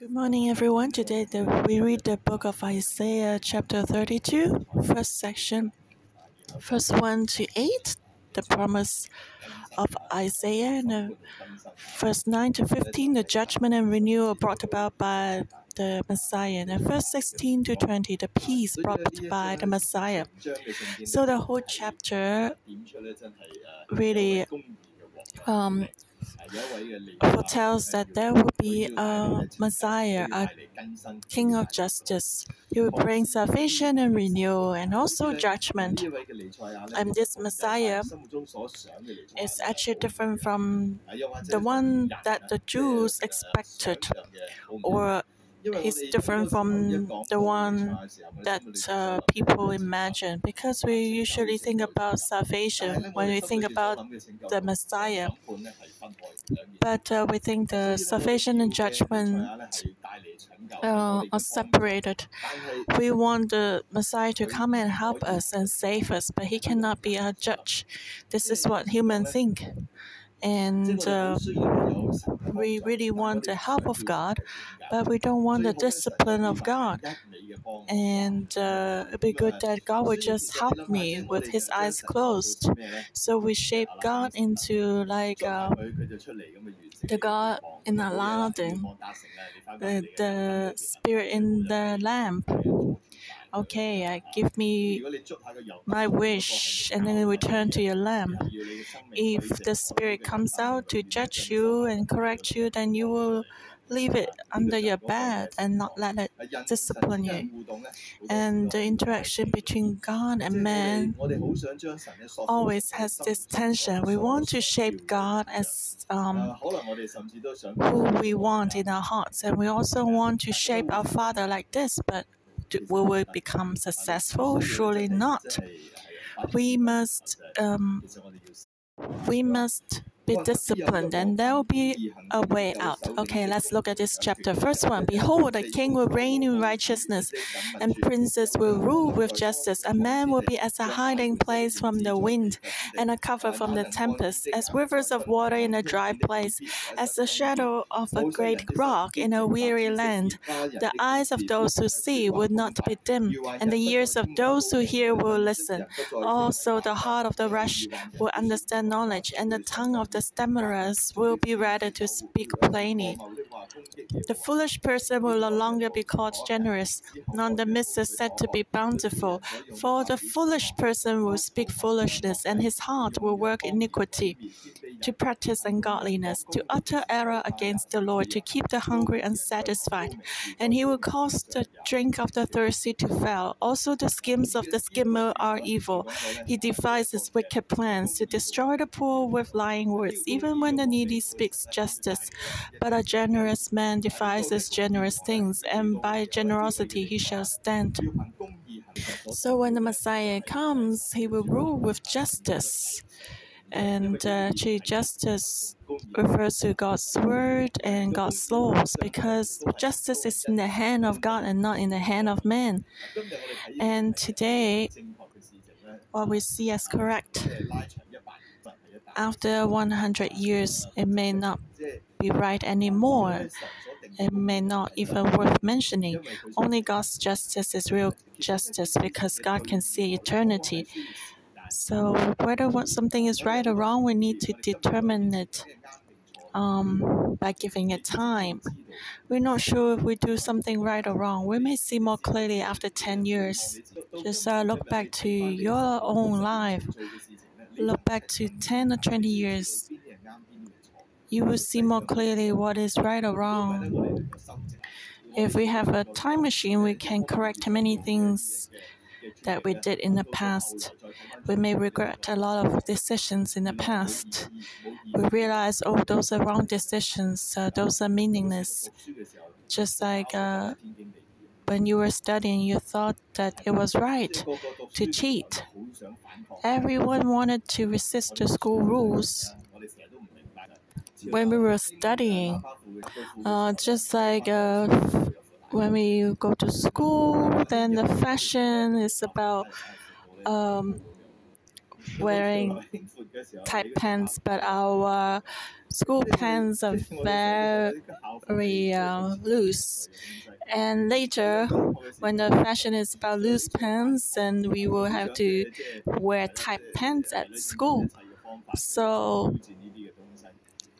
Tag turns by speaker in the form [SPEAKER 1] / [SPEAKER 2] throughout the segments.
[SPEAKER 1] Good morning, everyone. Today the, we read the book of Isaiah, chapter 32, first section, first 1 to 8, the promise of Isaiah, and uh, verse 9 to 15, the judgment and renewal brought about by the Messiah, and verse 16 to 20, the peace brought by the Messiah. So the whole chapter really um, foretells that there will be a Messiah, a King of justice. He will bring salvation and renewal and also judgment. And this Messiah is actually different from the one that the Jews expected or He's different from the one that uh, people imagine. Because we usually think about salvation. when we think about the Messiah. But uh, we think the salvation and judgment uh, are separated. We want the Messiah to come and help us and save us, but he cannot be our judge. This is what humans think and uh, we really want the help of God, but we don't want the discipline of God. And uh, it'd be good that God would just help me with His eyes closed. So we shape God into like uh, the God in Aladdin, the, the spirit in the lamp okay, uh, give me my wish, and then return to your lamp. If the spirit comes out to judge you and correct you, then you will leave it under your bed and not let it discipline you. And the interaction between God and man always has this tension. We want to shape God as um, who we want in our hearts, and we also want to shape our Father like this, but will we become successful? Surely not. We must um, we must be disciplined, and there will be a way out. Okay, let's look at this chapter. First one Behold, a king will reign in righteousness, and princes will rule with justice. A man will be as a hiding place from the wind, and a cover from the tempest, as rivers of water in a dry place, as the shadow of a great rock in a weary land. The eyes of those who see will not be dim, and the ears of those who hear will listen. Also, the heart of the rash will understand knowledge, and the tongue of the the stammerers will be ready to speak plainly. The foolish person will no longer be called generous, nor the midst is said to be bountiful. For the foolish person will speak foolishness, and his heart will work iniquity to practice ungodliness, to utter error against the Lord, to keep the hungry unsatisfied. And he will cause the drink of the thirsty to fail. Also, the schemes of the schemer are evil. He devises wicked plans to destroy the poor with lying words, even when the needy speaks justice. But a generous man devises generous things, and by generosity he shall stand. So when the Messiah comes, he will rule with justice. And uh, justice refers to God's word and God's laws because justice is in the hand of God and not in the hand of man. And today, what we see as correct, after 100 years, it may not be right anymore. It may not even worth mentioning. Only God's justice is real justice because God can see eternity. So whether something is right or wrong, we need to determine it um, by giving it time. We're not sure if we do something right or wrong. We may see more clearly after 10 years. Just uh, look back to your own life. Look back to 10 or 20 years. You will see more clearly what is right or wrong. If we have a time machine, we can correct many things that we did in the past. We may regret a lot of decisions in the past. We realize, oh, those are wrong decisions, uh, those are meaningless. Just like uh, when you were studying, you thought that it was right to cheat. Everyone wanted to resist the school rules. When we were studying, uh, just like uh, when we go to school, then the fashion is about um, wearing tight pants, but our school pens are very uh, loose. And later, when the fashion is about loose pants, then we will have to wear tight pants at school. So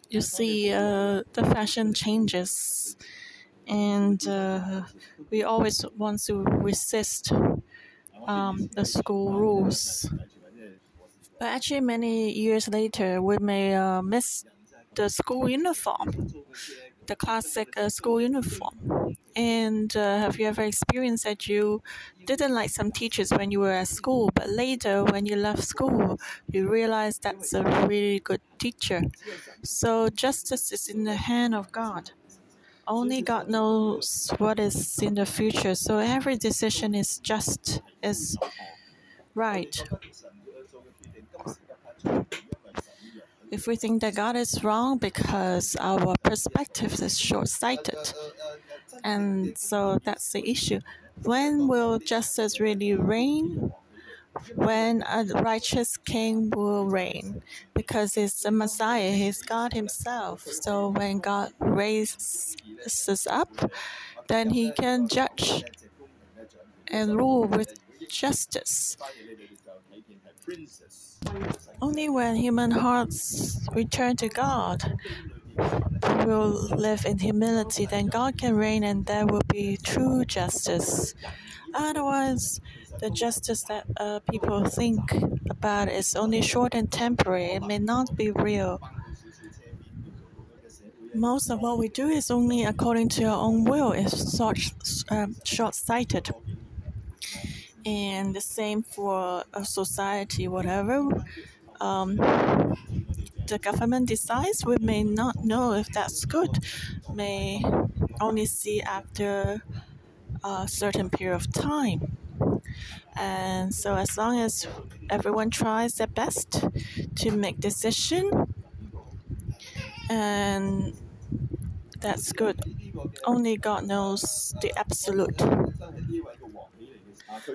[SPEAKER 1] you see, uh, the fashion changes, and uh, we always want to resist um, the school rules. But actually, many years later, we may uh, miss the school uniform, the classic uh, school uniform. And uh, have you ever experienced that you didn't like some teachers when you were at school, but later when you left school, you realized that's a really good teacher? So justice is in the hand of God. Only God knows what is in the future. So every decision is just, is right. If we think that God is wrong because our perspective is short sighted. And so that's the issue. When will justice really reign? When a righteous king will reign, because it's the Messiah, he's God himself. So when God raises us up, then he can judge and rule with justice. Only when human hearts return to God will live in humility, then God can reign and there will be true justice. Otherwise, the justice that uh, people think about is only short and temporary. It may not be real. Most of what we do is only according to our own will. It's short, um, short-sighted. And the same for a society, whatever. Um, the government decides, we may not know if that's good. May only see after a certain period of time. And so, as long as everyone tries their best to make decision, and that's good. Only God knows the absolute.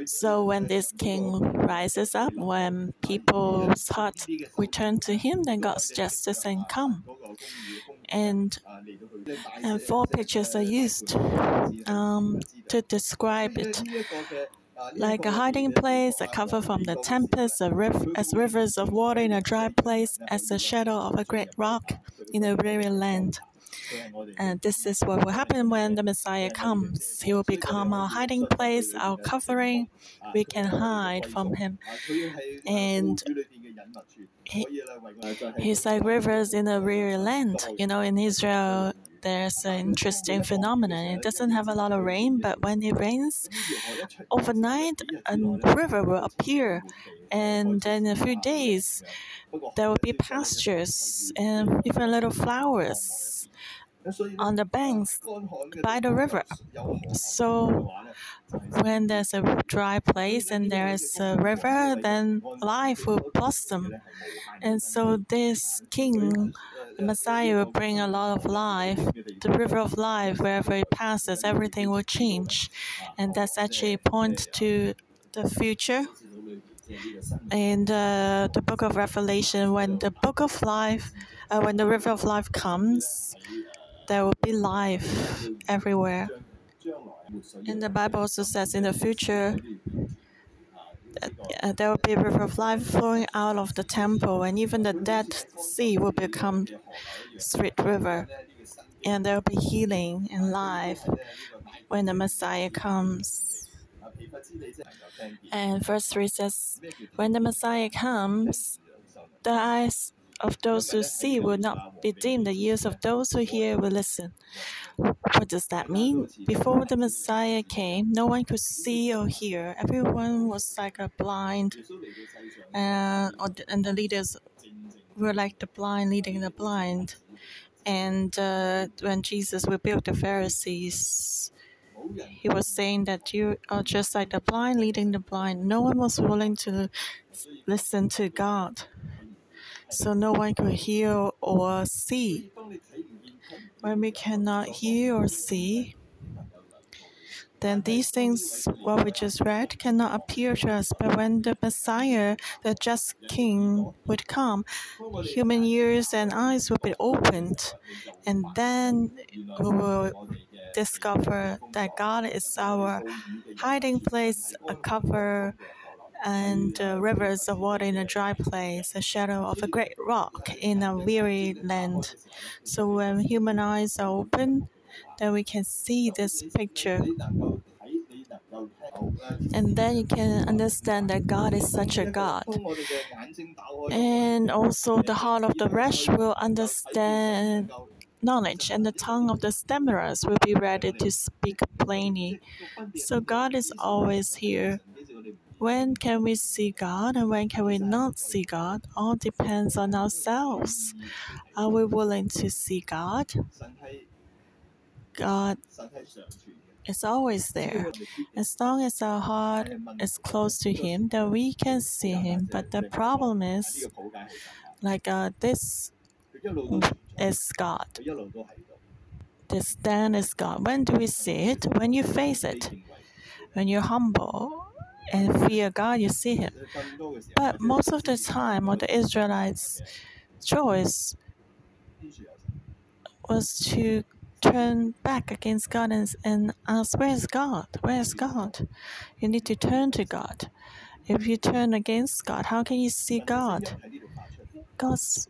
[SPEAKER 1] So when this king rises up, when people's heart return to him, then God's justice can come. And and four pictures are used um, to describe it. Like a hiding place, a cover from the tempest, riv- as rivers of water in a dry place, as the shadow of a great rock in a weary land. And this is what will happen when the Messiah comes. He will become our hiding place, our covering. We can hide from him. And he, he's like rivers in a weary land. You know, in Israel, there's an interesting phenomenon. It doesn't have a lot of rain, but when it rains, overnight a river will appear, and in a few days, there will be pastures and even little flowers on the banks by the river. So when there's a dry place and there's a river, then life will blossom. And so this king, the Messiah, will bring a lot of life. The river of life, wherever it passes, everything will change. And that's actually a point to the future. In uh, the book of Revelation, when the book of life, uh, when the river of life comes, there will be life everywhere. And the Bible also says in the future, uh, there will be a river of life flowing out of the temple, and even the Dead Sea will become sweet river. And there will be healing and life when the Messiah comes. And verse 3 says, When the Messiah comes, the eyes of those who see will not be dim, the ears of those who hear will listen. What does that mean? Before the Messiah came, no one could see or hear. Everyone was like a blind, uh, and the leaders were like the blind leading the blind. And uh, when Jesus rebuked the Pharisees, he was saying that you are just like the blind leading the blind. No one was willing to listen to God so no one could hear or see. When we cannot hear or see, then these things, what we just read, cannot appear to us. But when the Messiah, the just King, would come, human ears and eyes will be opened, and then we will discover that God is our hiding place, a cover and uh, rivers of water in a dry place, a shadow of a great rock in a weary land. So when human eyes are open, then we can see this picture. And then you can understand that God is such a God. And also, the heart of the rash will understand knowledge, and the tongue of the stammerers will be ready to speak plainly. So, God is always here when can we see God and when can we not see God? All depends on ourselves. Are we willing to see God? God is always there. As long as our heart is close to Him, then we can see Him. But the problem is, like uh, this is God. This stand is God. When do we see it? When you face it. When you're humble and fear God, you see Him. But most of the time, what the Israelites' choice was to turn back against God and, and ask, Where is God? Where is God? You need to turn to God. If you turn against God, how can you see God? God's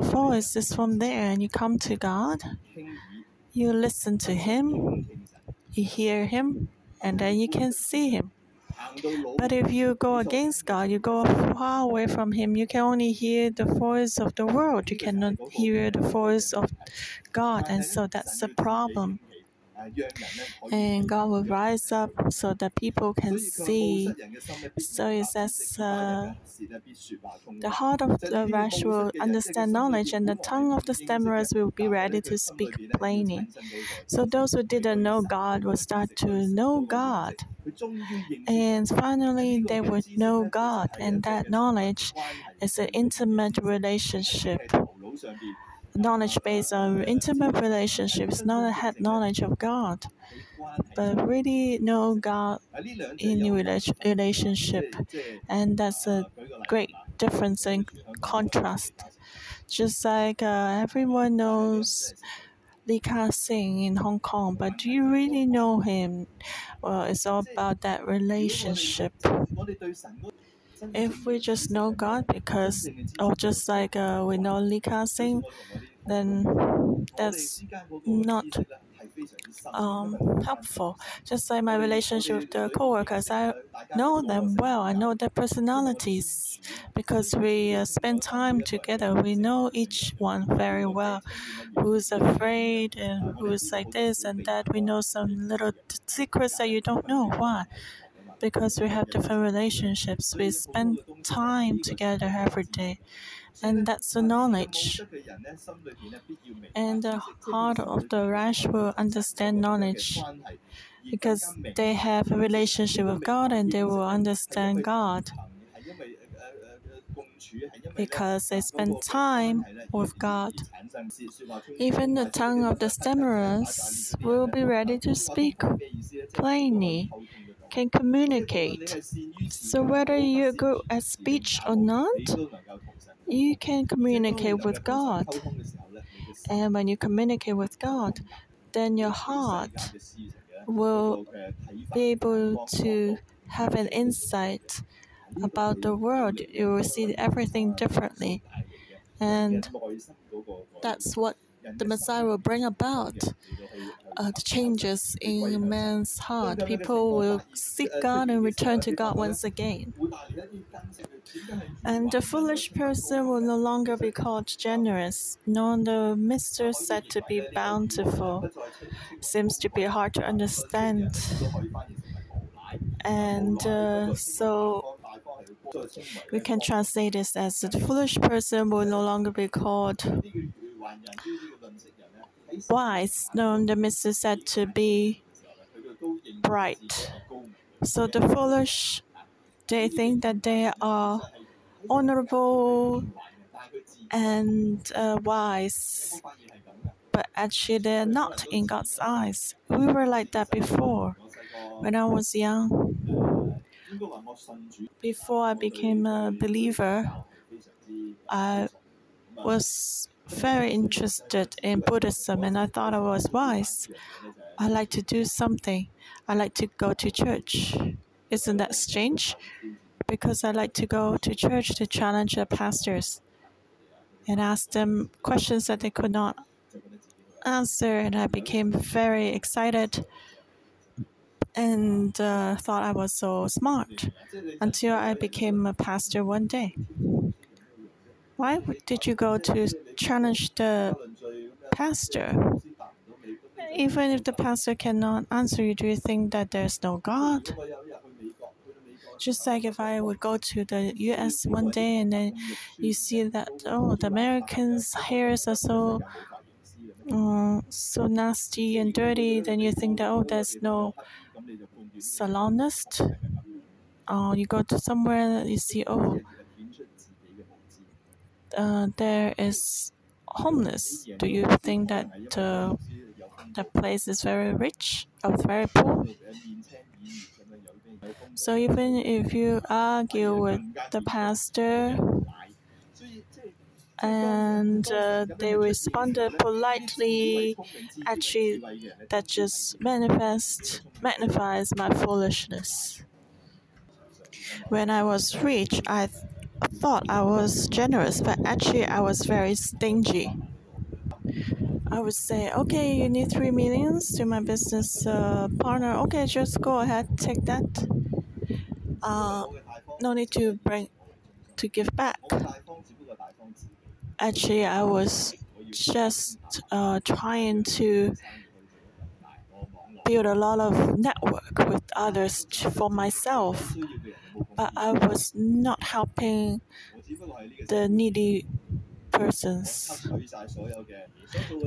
[SPEAKER 1] voice is from there, and you come to God, you listen to Him, you hear Him, and then you can see Him. But if you go against God, you go far away from Him, you can only hear the voice of the world. You cannot hear the voice of God. And so that's the problem. And God will rise up so that people can see. So it says, uh, the heart of the rash will understand knowledge, and the tongue of the stammerers will be ready to speak plainly. So those who didn't know God will start to know God. And finally, they would know God, and that knowledge is an intimate relationship. Knowledge based on intimate relationships, not a head knowledge of God, but really know God in relationship. And that's a great difference and contrast. Just like uh, everyone knows Lee Ka Sing in Hong Kong, but do you really know him? Well, it's all about that relationship. If we just know God because, or just like uh, we know Lee Ka Sing, then that's not um, helpful. Just like my relationship with the coworkers, I know them well. I know their personalities because we uh, spend time together. We know each one very well. Who's afraid and who's like this and that. We know some little secrets that you don't know. Why? Because we have different relationships. We spend time together every day and that's the knowledge. And the heart of the rash will understand knowledge because they have a relationship with God and they will understand God because they spend time with God. Even the tongue of the stammerers will be ready to speak plainly, can communicate. So whether you go at speech or not, you can communicate with God. And when you communicate with God, then your heart will be able to have an insight about the world. You will see everything differently. And that's what the Messiah will bring about uh, the changes in man's heart. People will seek God and return to God once again. And the foolish person will no longer be called generous, nor the mister said to be bountiful. Seems to be hard to understand. And uh, so we can translate this as the foolish person will no longer be called wise, nor the mister said to be bright. So the foolish, they think that they are honorable and uh, wise, but actually they're not in God's eyes. We were like that before. When I was young, before I became a believer, I was very interested in Buddhism and I thought I was wise. I like to do something. I like to go to church. Isn't that strange? Because I like to go to church to challenge the pastors and ask them questions that they could not answer, and I became very excited and uh, thought I was so smart until I became a pastor one day. Why did you go to challenge the pastor? Even if the pastor cannot answer you, do you think that there's no God? Just like if I would go to the US one day and then you see that, oh, the Americans' hairs are so uh, so nasty and dirty, then you think that, oh, there's no salonist. Uh, you go to somewhere, you see, oh, uh, there is homeless. Do you think that uh, the place is very rich or very poor? So even if you argue with the pastor and uh, they responded politely, actually that just manifest magnifies my foolishness. When I was rich, I thought I was generous, but actually I was very stingy. I would say, okay, you need three millions to my business uh, partner. Okay, just go ahead, take that. Uh, no need to bring to give back. Actually, I was just uh, trying to build a lot of network with others for myself, but I was not helping the needy persons.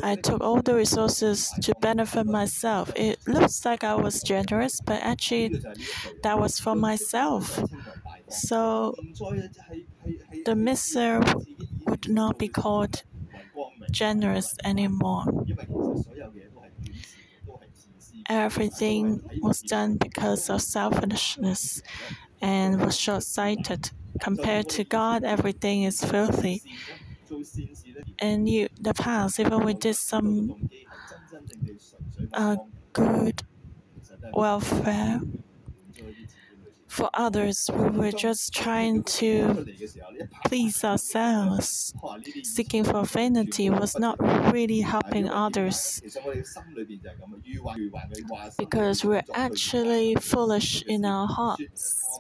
[SPEAKER 1] I took all the resources to benefit myself. It looks like I was generous, but actually, that was for myself. So the miser would not be called generous anymore. Everything was done because of selfishness and was short sighted. Compared to God, everything is filthy. And you, the past, even we did some uh, good welfare for others, we were just trying to please ourselves. Seeking for vanity was not really helping others because we're actually foolish in our hearts.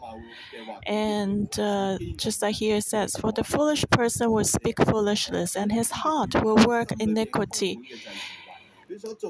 [SPEAKER 1] And uh, just like here it says, for the foolish person will speak foolishness, and his heart will work iniquity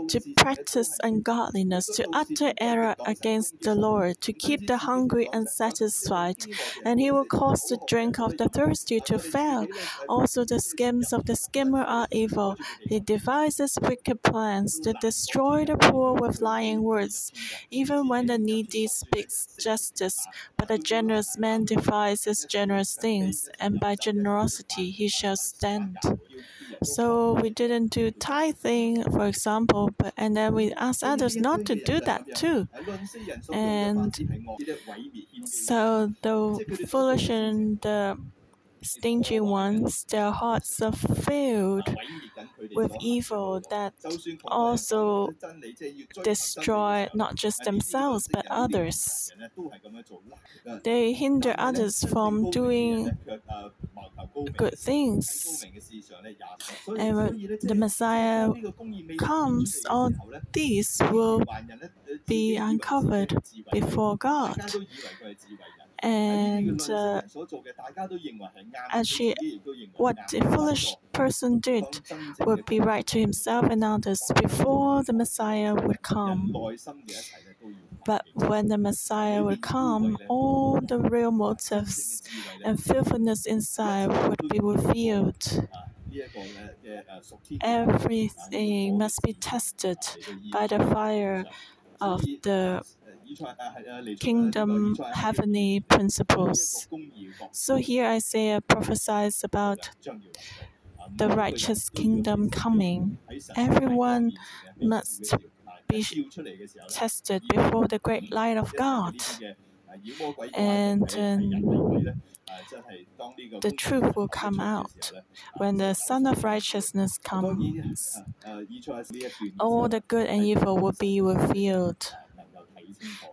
[SPEAKER 1] to practice ungodliness, to utter error against the Lord, to keep the hungry unsatisfied, and he will cause the drink of the thirsty to fail. Also, the schemes of the schemer are evil. He devises wicked plans to destroy the poor with lying words, even when the needy speaks justice. But a generous man devises generous things, and by generosity he shall stand. So we didn't do tithing, for example, but and then we asked others not to do that too. And so the foolish and the stingy ones, their hearts are filled with evil that also destroy not just themselves but others. They hinder others from doing good things. And when the Messiah comes, all these will be uncovered before God. And uh, actually, what the foolish person did would be right to himself and others before the Messiah would come. But when the Messiah would come, all the real motives and filthiness inside would be revealed. Everything must be tested by the fire of the kingdom heavenly principles. So here Isaiah prophesies about the righteous kingdom coming. Everyone must be tested before the great light of God. And um, the truth will come out when the Son of Righteousness comes. All the good and evil will be revealed.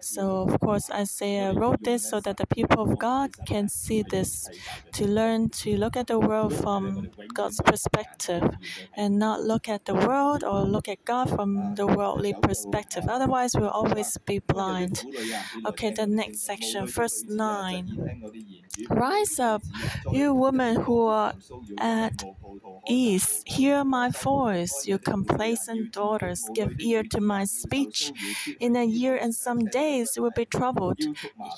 [SPEAKER 1] So, of course, Isaiah wrote this so that the people of God can see this, to learn to look at the world from God's perspective and not look at the world or look at God from the worldly perspective. Otherwise, we'll always be blind. Okay, the next section, verse 9. Rise up, you women who are at ease, hear my voice, you complacent daughters, give ear to my speech. In a year and some days will be troubled,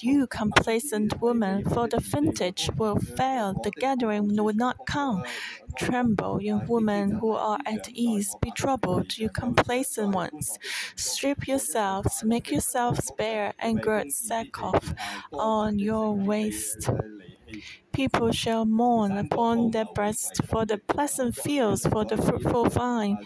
[SPEAKER 1] you complacent woman, for the vintage will fail, the gathering will not come. Tremble, you women who are at ease, be troubled, you complacent ones. Strip yourselves, make yourselves bare, and gird sackcloth on your waist. People shall mourn upon their breasts for the pleasant fields, for the fruitful vine.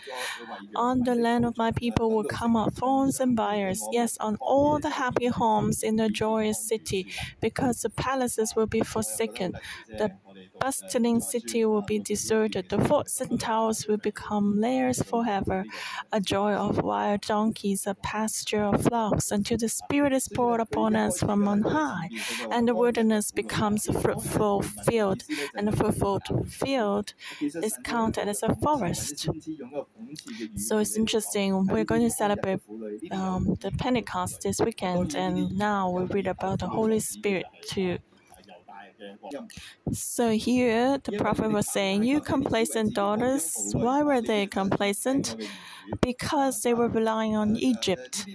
[SPEAKER 1] On the land of my people will come up thorns and briars, yes, on all the happy homes in the joyous city, because the palaces will be forsaken. The bustling city will be deserted. The forts and towers will become lairs forever, a joy of wild donkeys, a pasture of flocks, until the Spirit is poured upon us from on high, and the wilderness becomes a fruitful field, and the fruitful field is counted as a forest. So it's interesting. We're going to celebrate um, the Pentecost this weekend, and now we read about the Holy Spirit too. So here the prophet was saying, You complacent daughters, why were they complacent? Because they were relying on Egypt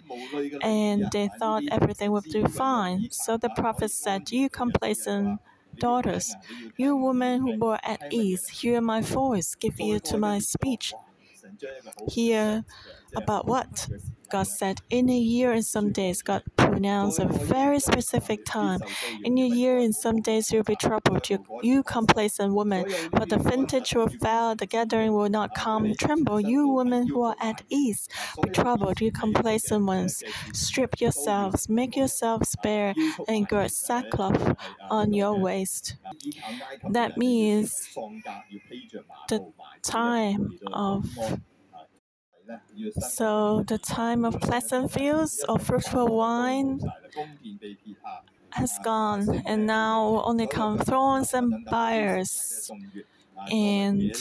[SPEAKER 1] and they thought everything would do fine. So the prophet said, You complacent daughters, you women who were at ease, hear my voice, give ear to my speech. Hear about what? God said, In a year and some days, God pronounced a very specific time. In a year and some days, you'll be troubled, you, you complacent woman. For the vintage will fail, the gathering will not come. Tremble, you women who are at ease. Be troubled, you complacent ones. Strip yourselves, make yourselves bare, and gird sackcloth on your waist. That means the time of so the time of pleasant fields or fruitful wine has gone, and now only come thrones and briars. And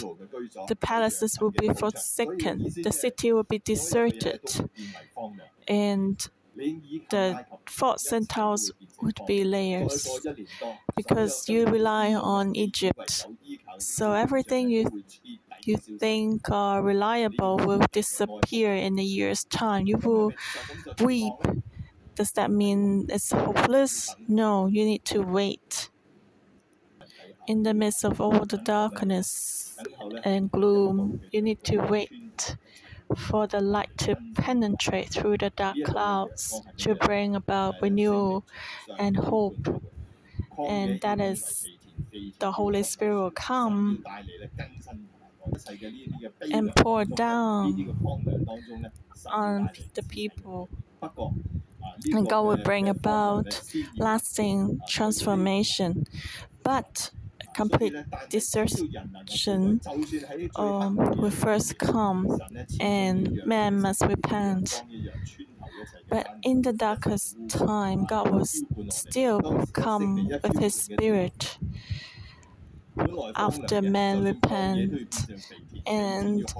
[SPEAKER 1] the palaces will be forsaken, the city will be deserted, and the forts and towers would be layers because you rely on Egypt. So everything you you think are reliable will disappear in a year's time. You will weep. Does that mean it's hopeless? No, you need to wait. In the midst of all the darkness and gloom, you need to wait for the light to penetrate through the dark clouds to bring about renewal and hope. And that is the Holy Spirit will come and pour down on the people. And God will bring about lasting transformation. But complete desertion um, will first come, and man must repent. But in the darkest time, God will still come with His Spirit after men repent and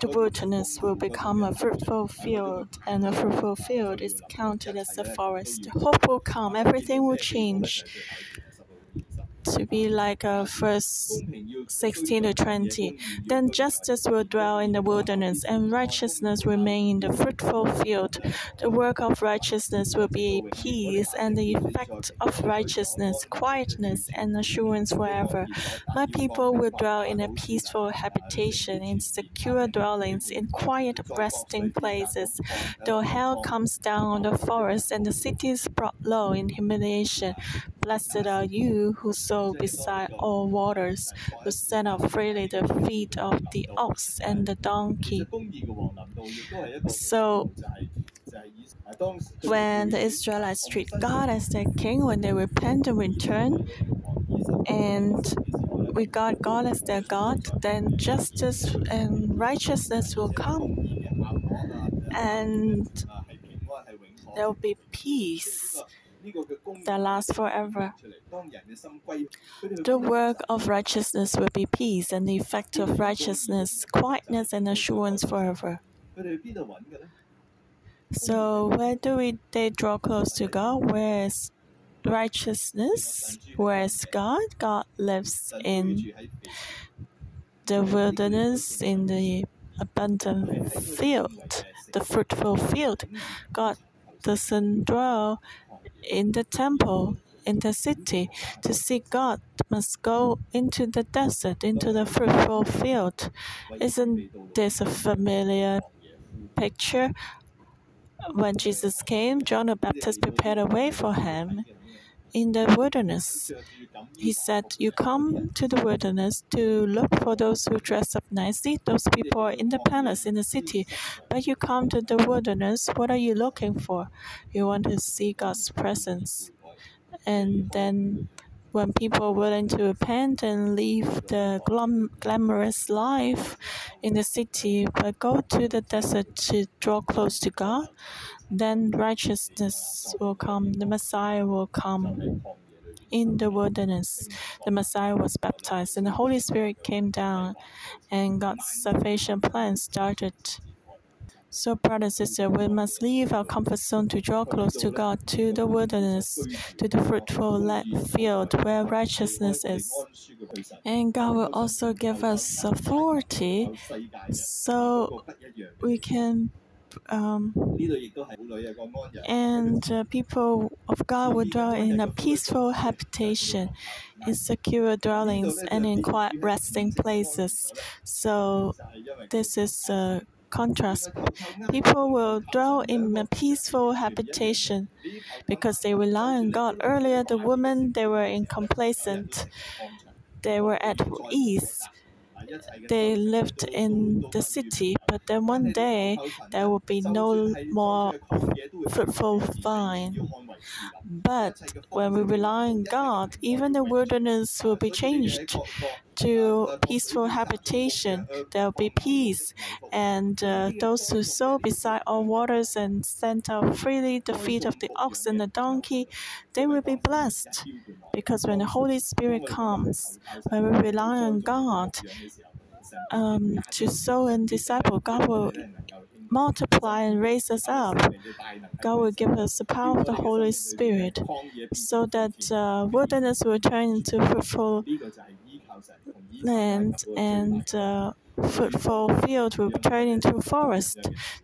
[SPEAKER 1] the wilderness will become a fruitful field, and a fruitful field is counted as a forest. Hope will come, everything will change to be like a first 16 to 20. Then justice will dwell in the wilderness, and righteousness remain in the fruitful field. The work of righteousness will be peace, and the effect of righteousness, quietness, and assurance forever. My people will dwell in a peaceful habitation, in secure dwellings, in quiet resting places. Though hell comes down on the forest, and the city is brought low in humiliation, Blessed are you who sow beside all waters, who set out freely the feet of the ox and the donkey. So, when the Israelites treat God as their king, when they repent and return, and regard God as their God, then justice and righteousness will come, and there will be peace that lasts forever. The work of righteousness will be peace, and the effect of righteousness, quietness and assurance forever. So where do we they draw close to God? Where is righteousness? Where is God? God lives in the wilderness, in the abundant field, the fruitful field. God doesn't dwell in the temple, in the city. To seek God must go into the desert, into the fruitful field. Isn't this a familiar picture? When Jesus came, John the Baptist prepared a way for him in the wilderness. He said, You come to the wilderness to look for those who dress up nicely. Those people are in the palace, in the city. But you come to the wilderness, what are you looking for? You want to see God's presence. And then when people are willing to repent and leave the glam- glamorous life in the city, but go to the desert to draw close to God, then righteousness will come, the Messiah will come. In the wilderness, the Messiah was baptized, and the Holy Spirit came down, and God's salvation plan started. So, brother and sister, we must leave our comfort zone to draw close to God, to the wilderness, to the fruitful field where righteousness is. And God will also give us authority so we can um, and uh, people of God will dwell in a peaceful habitation, in secure dwellings, and in quiet resting places. So, this is a contrast. People will dwell in a peaceful habitation because they rely on God. Earlier, the women they were incomplacent, they were at ease they lived in the city, but then one day there will be no more fruitful vine. But when we rely on God, even the wilderness will be changed to peaceful habitation. There will be peace, and uh, those who sow beside all waters and send out freely the feet of the ox and the donkey, they will be blessed. Because when the Holy Spirit comes, when we rely on God um, to sow and disciple, God will multiply and raise us up. God will give us the power of the Holy Spirit so that uh, wilderness will turn into fruitful land and uh, fruitful field will turn into forest.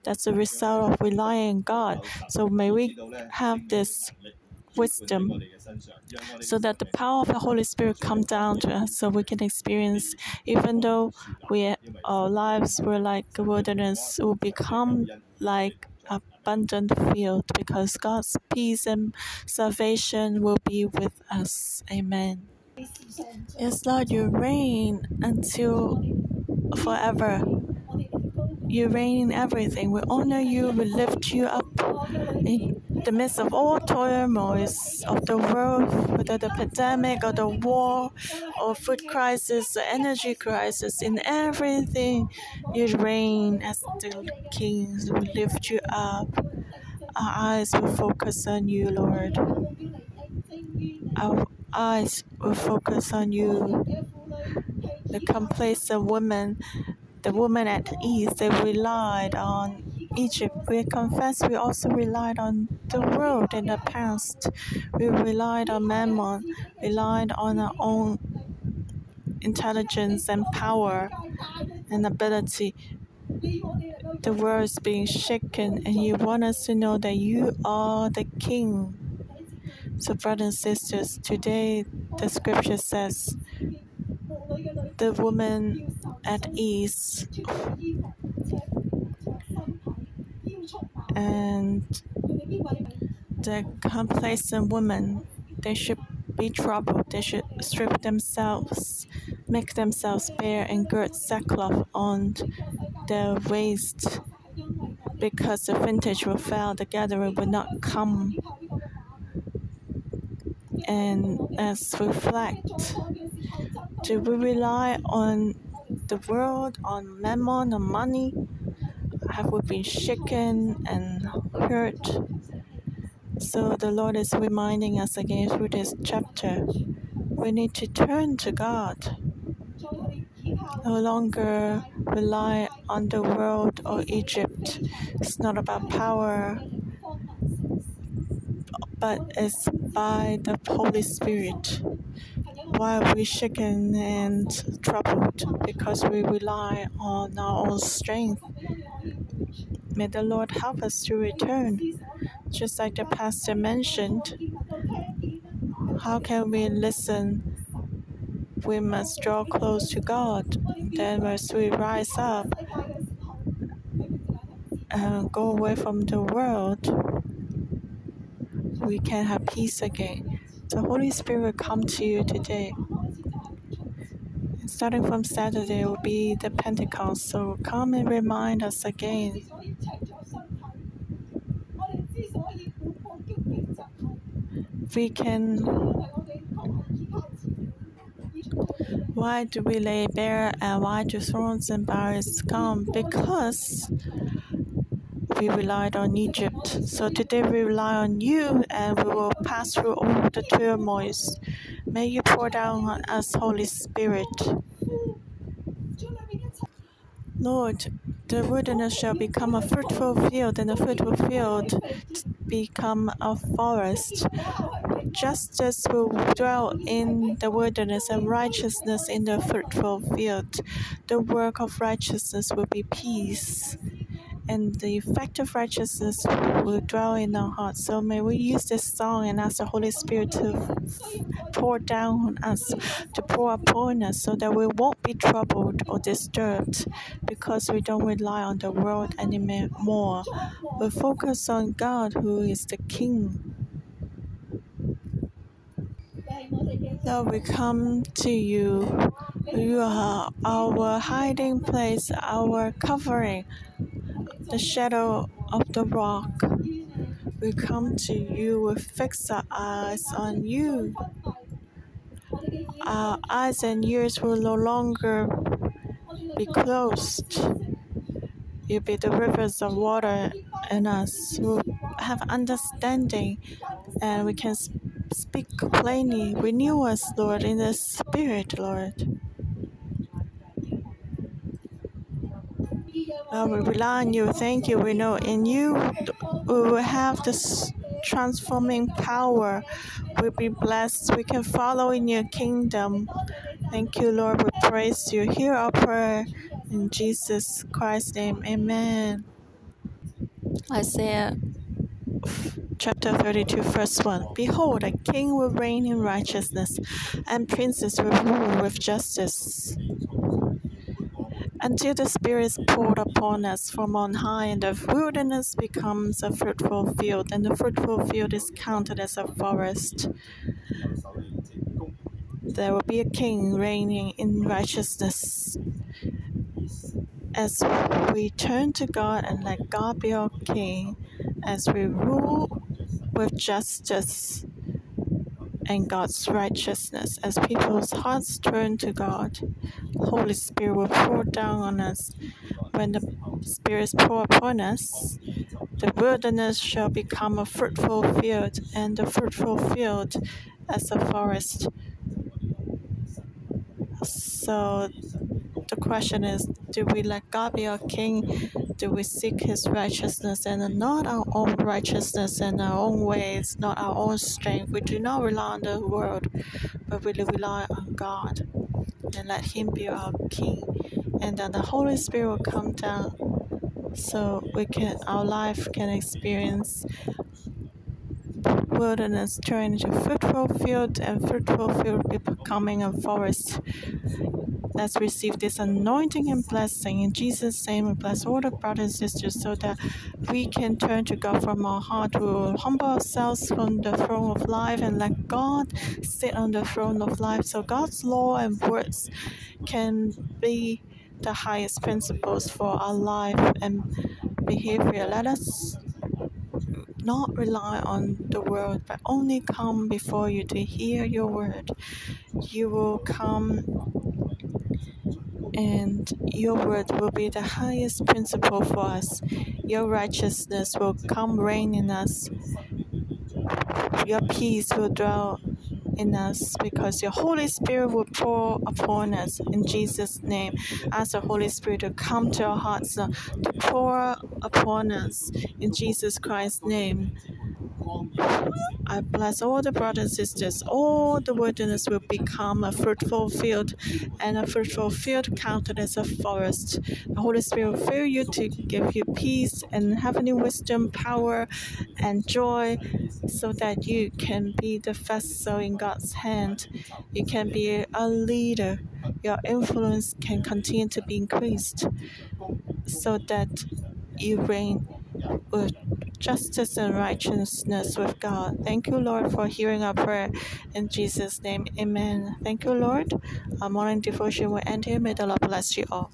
[SPEAKER 1] That's the result of relying on God. So may we have this wisdom so that the power of the Holy Spirit come down to us so we can experience even though we our lives were like a wilderness will become like abundant field because God's peace and salvation will be with us. Amen. Yes, Lord, you reign until forever. You reign in everything. We honor you, we lift you up in the midst of all turmoils of the world, whether the pandemic or the war or food crisis, the energy crisis, in everything, you reign as the King. We lift you up. Our eyes will focus on you, Lord. Our eyes will focus on you. The complacent woman the woman at ease, they relied on Egypt. We confess we also relied on the world in the past. We relied on mammon, relied on our own intelligence and power and ability. The world is being shaken, and you want us to know that you are the King. So, brothers and sisters, today the scripture says, the woman at ease and the complacent woman they should be troubled. They should strip themselves, make themselves bare, and gird sackcloth on their waist, because the vintage will fail, the gathering will not come. And as reflect, do we rely on the world, on mammon, on money? Have we been shaken and hurt? So the Lord is reminding us again through this chapter we need to turn to God. No longer rely on the world or Egypt. It's not about power, but it's by the Holy Spirit. Why are we shaken and troubled? Because we rely on our own strength. May the Lord help us to return just like the pastor mentioned, how can we listen? We must draw close to God. Then, as we rise up and go away from the world, we can have peace again. The Holy Spirit will come to you today. Starting from Saturday will be the Pentecost, so come and remind us again we can why do we lay bare and why do thrones and briars come? Because we relied on Egypt. So today we rely on you and we will pass through all the turmoils. May you pour down on us, Holy Spirit. Lord, the wilderness shall become a fruitful field, and the fruitful field become a forest. Justice will dwell in the wilderness, and righteousness in the fruitful field. The work of righteousness will be peace and the effect of righteousness will dwell in our hearts. So may we use this song and ask the Holy Spirit to pour down on us, to pour upon us, so that we won't be troubled or disturbed because we don't rely on the world anymore. We focus on God, who is the King. Lord, we come to you. You are our hiding place, our covering the shadow of the rock. We come to you, we fix our eyes on you. Our eyes and ears will no longer be closed. You be the rivers of water in us. We have understanding and we can speak plainly. Renew us, Lord, in the Spirit, Lord. Uh, we rely on you. Thank you. We know in you we will have this transforming power. We'll be blessed. We can follow in your kingdom. Thank you, Lord. We praise you. Hear our prayer in Jesus Christ's name. Amen. Isaiah chapter 32, verse 1 Behold, a king will reign in righteousness, and princes will rule with justice until the Spirit is poured upon us from on high, and the wilderness becomes a fruitful field, and the fruitful field is counted as a forest. There will be a king reigning in righteousness. As we turn to God and let God be our king, as we rule with justice and God's righteousness, as people's hearts turn to God. Holy Spirit will pour down on us. When the Spirit pour upon us, the wilderness shall become a fruitful field, and the fruitful field as a forest. So the question is do we let God be our king? Do we seek his righteousness and not our own righteousness and our own ways, not our own strength? We do not rely on the world, but we rely on God and let Him be our King. And then the Holy Spirit will come down so we can our life can experience wilderness turn into fruitful field and fruitful field becoming a forest. Let's receive this anointing and blessing. In Jesus' name, we bless all the brothers and sisters so that we can turn to God from our heart. We will humble ourselves from the throne of life and let God sit on the throne of life. So God's law and words can be the highest principles for our life and behavior. Let us not rely on the world, but only come before you to hear your word. You will come and your word will be the highest principle for us. Your righteousness will come reign in us. Your peace will dwell in us because your Holy Spirit will pour upon us in Jesus' name. Ask the Holy Spirit to come to our hearts, uh, to pour upon us in Jesus Christ's name. I bless all the brothers and sisters. All the wilderness will become a fruitful field, and a fruitful field counted as a forest. The Holy Spirit will fill you to give you peace and heavenly wisdom, power, and joy, so that you can be the vessel in God's hand. You can be a leader. Your influence can continue to be increased, so that you reign with justice and righteousness with God. Thank you, Lord, for hearing our prayer. In Jesus' name, amen. Thank you, Lord. Our morning devotion will end here. May the Lord bless you all.